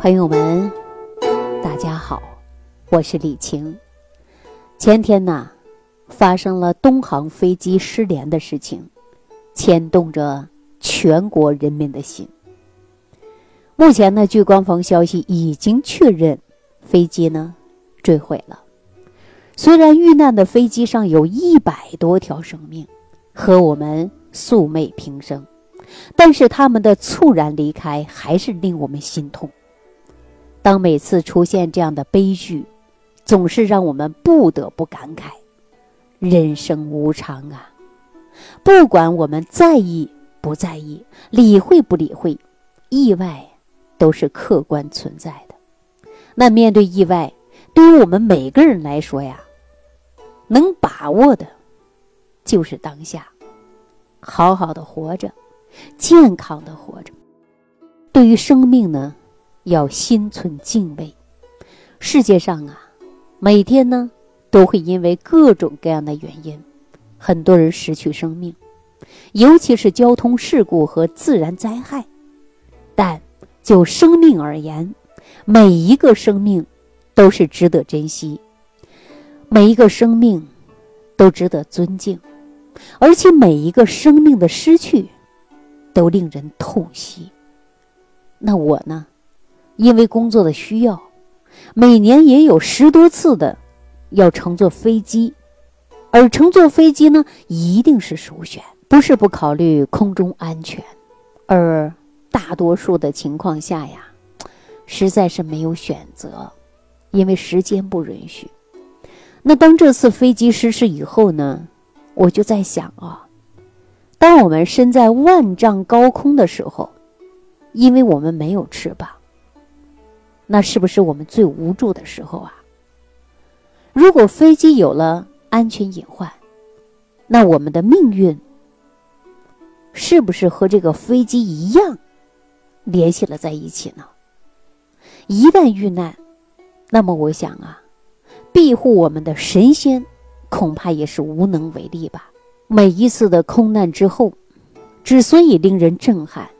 朋友们，大家好，我是李晴。前天呢，发生了东航飞机失联的事情，牵动着全国人民的心。目前呢，据官方消息，已经确认飞机呢坠毁了。虽然遇难的飞机上有一百多条生命，和我们素昧平生，但是他们的猝然离开还是令我们心痛。当每次出现这样的悲剧，总是让我们不得不感慨：人生无常啊！不管我们在意不在意，理会不理会，意外都是客观存在的。那面对意外，对于我们每个人来说呀，能把握的，就是当下，好好的活着，健康的活着。对于生命呢？要心存敬畏。世界上啊，每天呢都会因为各种各样的原因，很多人失去生命，尤其是交通事故和自然灾害。但就生命而言，每一个生命都是值得珍惜，每一个生命都值得尊敬，而且每一个生命的失去都令人痛惜。那我呢？因为工作的需要，每年也有十多次的要乘坐飞机，而乘坐飞机呢，一定是首选，不是不考虑空中安全，而大多数的情况下呀，实在是没有选择，因为时间不允许。那当这次飞机失事以后呢，我就在想啊，当我们身在万丈高空的时候，因为我们没有翅膀。那是不是我们最无助的时候啊？如果飞机有了安全隐患，那我们的命运是不是和这个飞机一样联系了在一起呢？一旦遇难，那么我想啊，庇护我们的神仙恐怕也是无能为力吧。每一次的空难之后，之所以令人震撼，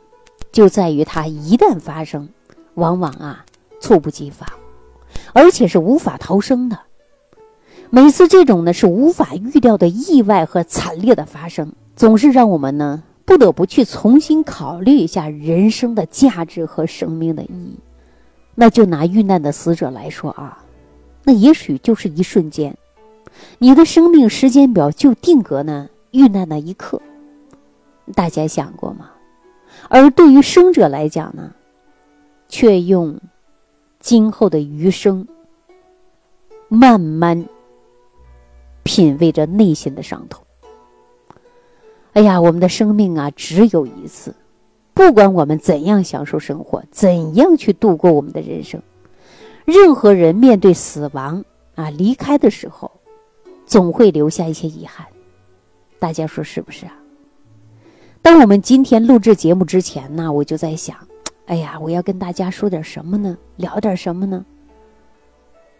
就在于它一旦发生，往往啊。猝不及防，而且是无法逃生的。每次这种呢是无法预料的意外和惨烈的发生，总是让我们呢不得不去重新考虑一下人生的价值和生命的意义。那就拿遇难的死者来说啊，那也许就是一瞬间，你的生命时间表就定格呢遇难那一刻。大家想过吗？而对于生者来讲呢，却用。今后的余生，慢慢品味着内心的伤痛。哎呀，我们的生命啊，只有一次，不管我们怎样享受生活，怎样去度过我们的人生，任何人面对死亡啊离开的时候，总会留下一些遗憾。大家说是不是啊？当我们今天录制节目之前呢，我就在想。哎呀，我要跟大家说点什么呢？聊点什么呢？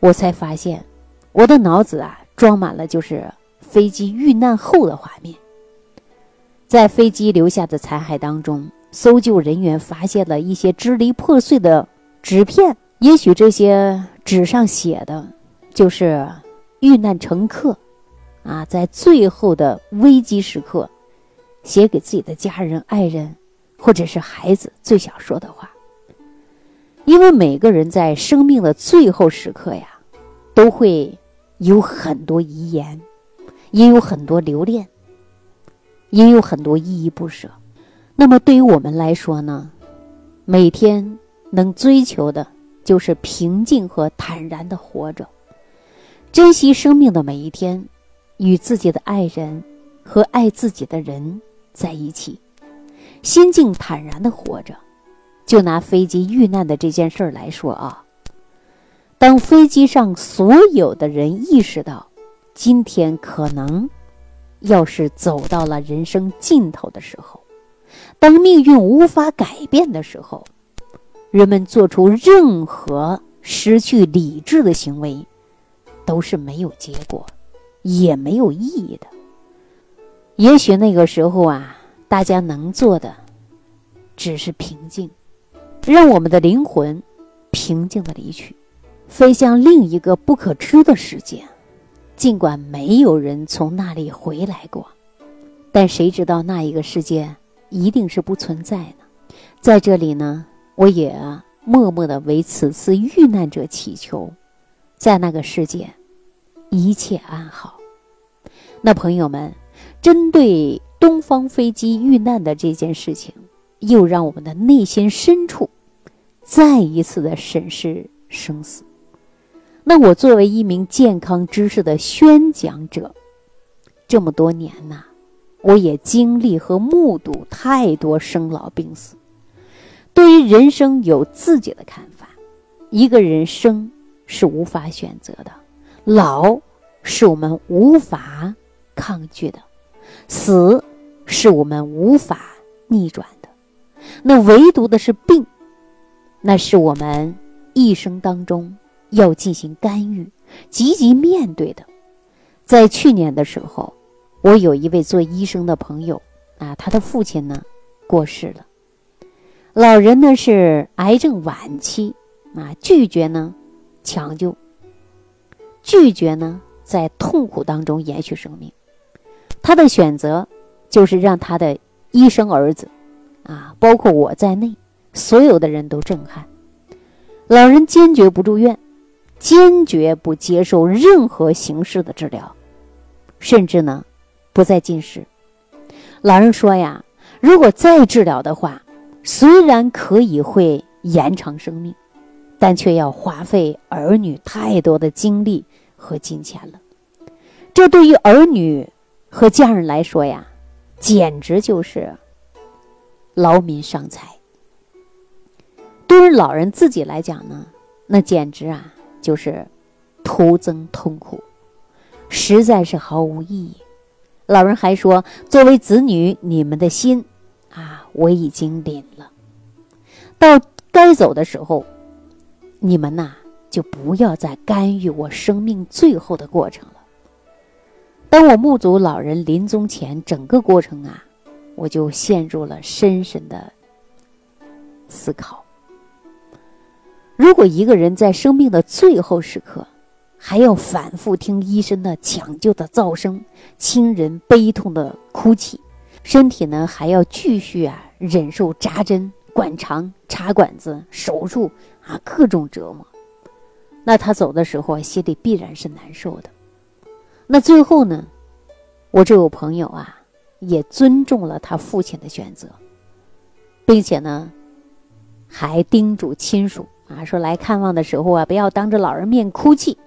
我才发现，我的脑子啊，装满了就是飞机遇难后的画面。在飞机留下的残骸当中，搜救人员发现了一些支离破碎的纸片。也许这些纸上写的，就是遇难乘客啊，在最后的危机时刻，写给自己的家人、爱人。或者是孩子最想说的话，因为每个人在生命的最后时刻呀，都会有很多遗言，也有很多留恋，也有很多依依不舍。那么对于我们来说呢，每天能追求的就是平静和坦然的活着，珍惜生命的每一天，与自己的爱人和爱自己的人在一起。心境坦然的活着，就拿飞机遇难的这件事儿来说啊。当飞机上所有的人意识到，今天可能要是走到了人生尽头的时候，当命运无法改变的时候，人们做出任何失去理智的行为，都是没有结果，也没有意义的。也许那个时候啊。大家能做的，只是平静，让我们的灵魂平静的离去，飞向另一个不可知的世界。尽管没有人从那里回来过，但谁知道那一个世界一定是不存在的。在这里呢，我也默默的为此次遇难者祈求，在那个世界一切安好。那朋友们，针对东方飞机遇难的这件事情，又让我们的内心深处再一次的审视生死。那我作为一名健康知识的宣讲者，这么多年呐，我也经历和目睹太多生老病死。对于人生有自己的看法。一个人生是无法选择的，老是我们无法抗拒的，死是我们无法逆转的。那唯独的是病，那是我们一生当中。要进行干预，积极面对的。在去年的时候，我有一位做医生的朋友啊，他的父亲呢过世了。老人呢是癌症晚期啊，拒绝呢抢救，拒绝呢在痛苦当中延续生命。他的选择就是让他的医生儿子啊，包括我在内，所有的人都震撼。老人坚决不住院。坚决不接受任何形式的治疗，甚至呢，不再进食。老人说呀，如果再治疗的话，虽然可以会延长生命，但却要花费儿女太多的精力和金钱了。这对于儿女和家人来说呀，简直就是劳民伤财。对于老人自己来讲呢，那简直啊。就是徒增痛苦，实在是毫无意义。老人还说：“作为子女，你们的心啊，我已经领了。到该走的时候，你们呐，就不要再干预我生命最后的过程了。”当我目睹老人临终前整个过程啊，我就陷入了深深的思考。如果一个人在生命的最后时刻，还要反复听医生的抢救的噪声、亲人悲痛的哭泣，身体呢还要继续啊忍受扎针、灌肠、插管子、手术啊各种折磨，那他走的时候心里必然是难受的。那最后呢，我这位朋友啊也尊重了他父亲的选择，并且呢还叮嘱亲属。啊，说来看望的时候啊，不要当着老人面哭泣，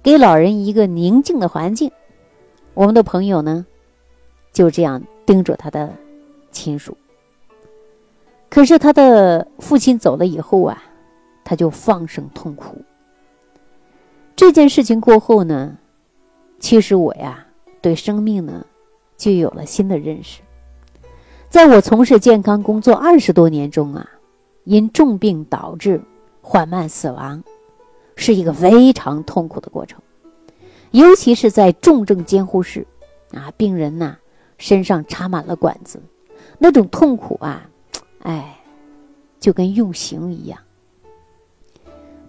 给老人一个宁静的环境。我们的朋友呢，就这样叮嘱他的亲属。可是他的父亲走了以后啊，他就放声痛哭。这件事情过后呢，其实我呀，对生命呢，就有了新的认识。在我从事健康工作二十多年中啊。因重病导致缓慢死亡，是一个非常痛苦的过程，尤其是在重症监护室，啊，病人呐身上插满了管子，那种痛苦啊，哎，就跟用刑一样。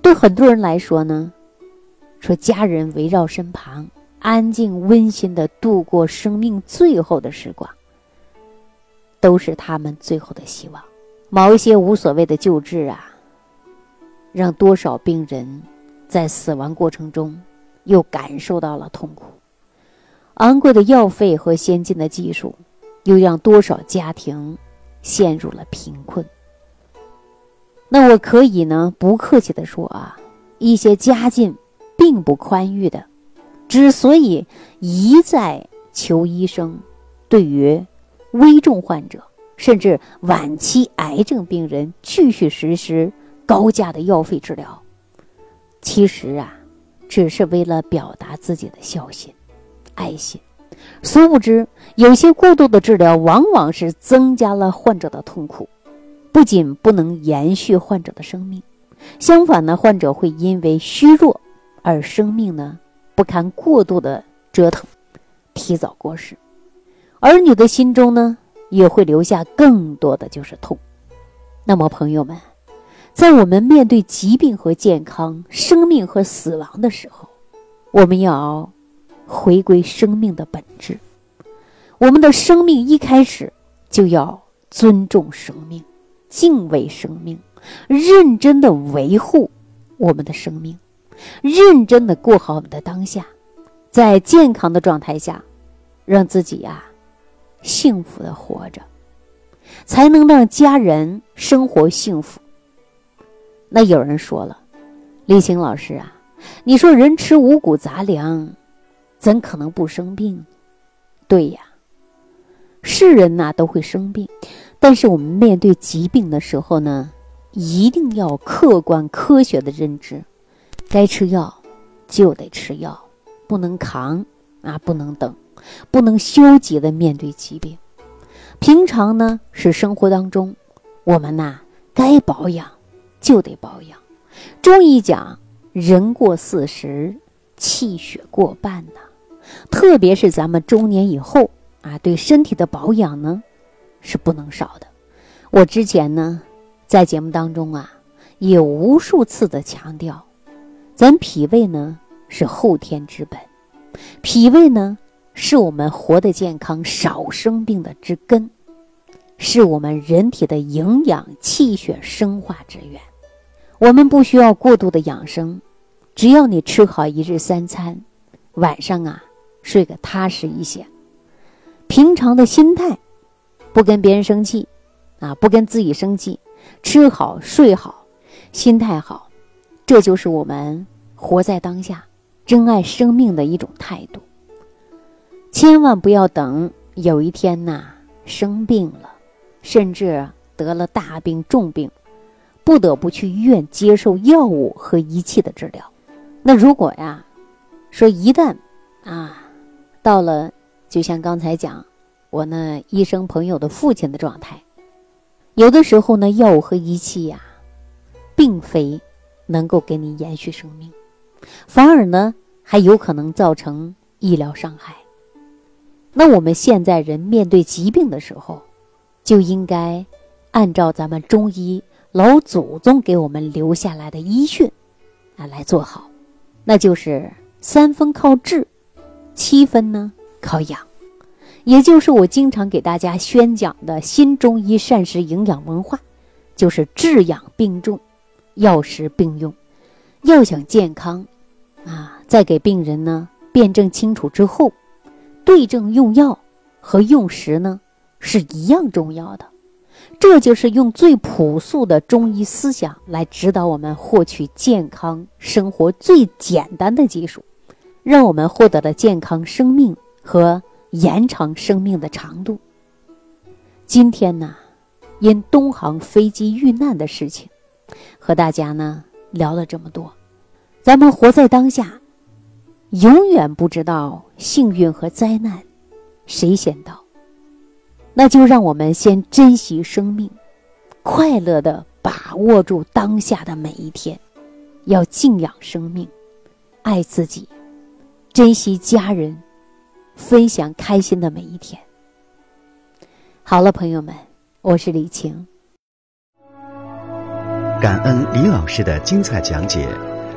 对很多人来说呢，说家人围绕身旁，安静温馨的度过生命最后的时光，都是他们最后的希望。某一些无所谓的救治啊，让多少病人在死亡过程中又感受到了痛苦；昂贵的药费和先进的技术，又让多少家庭陷入了贫困。那我可以呢，不客气的说啊，一些家境并不宽裕的，之所以一再求医生，对于危重患者。甚至晚期癌症病人继续实施高价的药费治疗，其实啊，只是为了表达自己的孝心、爱心。殊不知，有些过度的治疗往往是增加了患者的痛苦，不仅不能延续患者的生命，相反呢，患者会因为虚弱而生命呢不堪过度的折腾，提早过世。儿女的心中呢？也会留下更多的就是痛。那么，朋友们，在我们面对疾病和健康、生命和死亡的时候，我们要回归生命的本质。我们的生命一开始就要尊重生命、敬畏生命，认真的维护我们的生命，认真的过好我们的当下，在健康的状态下，让自己呀幸福的活着，才能让家人生活幸福。那有人说了，李青老师啊，你说人吃五谷杂粮，怎可能不生病？对呀，是人呐都会生病，但是我们面对疾病的时候呢，一定要客观科学的认知，该吃药就得吃药，不能扛啊，不能等，不能消极的面对疾病。平常呢是生活当中，我们呐该保养。就得保养。中医讲，人过四十，气血过半呐。特别是咱们中年以后啊，对身体的保养呢，是不能少的。我之前呢，在节目当中啊，也无数次的强调，咱脾胃呢是后天之本，脾胃呢是我们活得健康、少生病的之根，是我们人体的营养、气血生化之源。我们不需要过度的养生，只要你吃好一日三餐，晚上啊睡个踏实一些，平常的心态，不跟别人生气，啊不跟自己生气，吃好睡好，心态好，这就是我们活在当下、珍爱生命的一种态度。千万不要等有一天呐生病了，甚至得了大病重病。不得不去医院接受药物和仪器的治疗。那如果呀，说一旦啊，到了就像刚才讲我那医生朋友的父亲的状态，有的时候呢，药物和仪器呀，并非能够给你延续生命，反而呢，还有可能造成医疗伤害。那我们现在人面对疾病的时候，就应该按照咱们中医。老祖宗给我们留下来的医训，啊，来做好，那就是三分靠治，七分呢靠养，也就是我经常给大家宣讲的新中医膳食营养文化，就是治养并重，药食并用。要想健康，啊，在给病人呢辩证清楚之后，对症用药和用食呢是一样重要的。这就是用最朴素的中医思想来指导我们获取健康生活最简单的技术，让我们获得了健康生命和延长生命的长度。今天呢，因东航飞机遇难的事情，和大家呢聊了这么多。咱们活在当下，永远不知道幸运和灾难谁先到。那就让我们先珍惜生命，快乐的把握住当下的每一天，要敬仰生命，爱自己，珍惜家人，分享开心的每一天。好了，朋友们，我是李晴，感恩李老师的精彩讲解。